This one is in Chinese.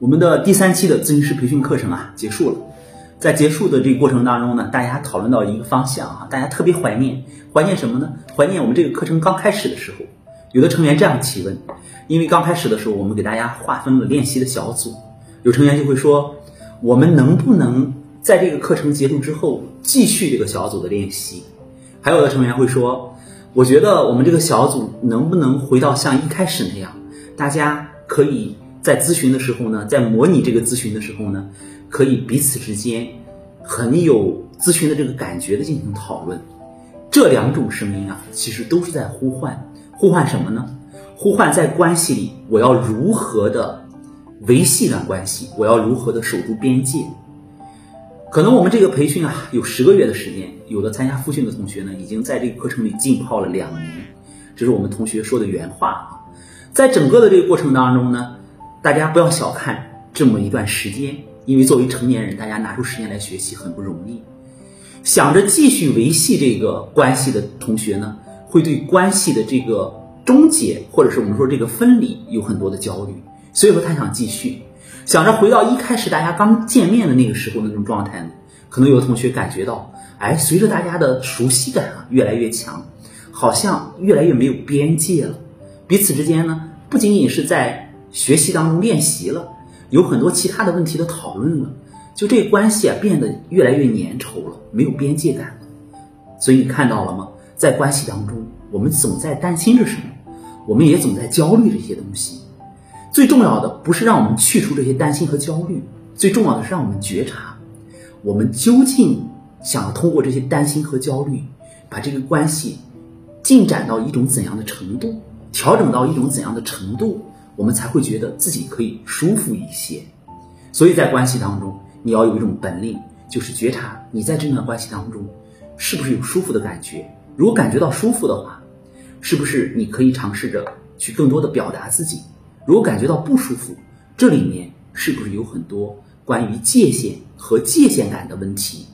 我们的第三期的咨询师培训课程啊结束了，在结束的这个过程当中呢，大家讨论到一个方向啊，大家特别怀念，怀念什么呢？怀念我们这个课程刚开始的时候，有的成员这样提问，因为刚开始的时候我们给大家划分了练习的小组，有成员就会说，我们能不能在这个课程结束之后继续这个小组的练习？还有的成员会说，我觉得我们这个小组能不能回到像一开始那样，大家可以。在咨询的时候呢，在模拟这个咨询的时候呢，可以彼此之间很有咨询的这个感觉的进行讨论。这两种声音啊，其实都是在呼唤，呼唤什么呢？呼唤在关系里，我要如何的维系一段关系？我要如何的守住边界？可能我们这个培训啊，有十个月的时间，有的参加复训的同学呢，已经在这个课程里浸泡了两年。这是我们同学说的原话啊。在整个的这个过程当中呢。大家不要小看这么一段时间，因为作为成年人，大家拿出时间来学习很不容易。想着继续维系这个关系的同学呢，会对关系的这个终结，或者是我们说这个分离，有很多的焦虑。所以说他想继续，想着回到一开始大家刚见面的那个时候的那种状态呢。可能有的同学感觉到，哎，随着大家的熟悉感啊越来越强，好像越来越没有边界了。彼此之间呢，不仅仅是在学习当中练习了，有很多其他的问题的讨论了，就这关系啊变得越来越粘稠了，没有边界感了。所以你看到了吗？在关系当中，我们总在担心着什么，我们也总在焦虑这些东西。最重要的不是让我们去除这些担心和焦虑，最重要的是让我们觉察，我们究竟想要通过这些担心和焦虑，把这个关系进展到一种怎样的程度，调整到一种怎样的程度。我们才会觉得自己可以舒服一些，所以在关系当中，你要有一种本领，就是觉察你在这段关系当中是不是有舒服的感觉。如果感觉到舒服的话，是不是你可以尝试着去更多的表达自己？如果感觉到不舒服，这里面是不是有很多关于界限和界限感的问题？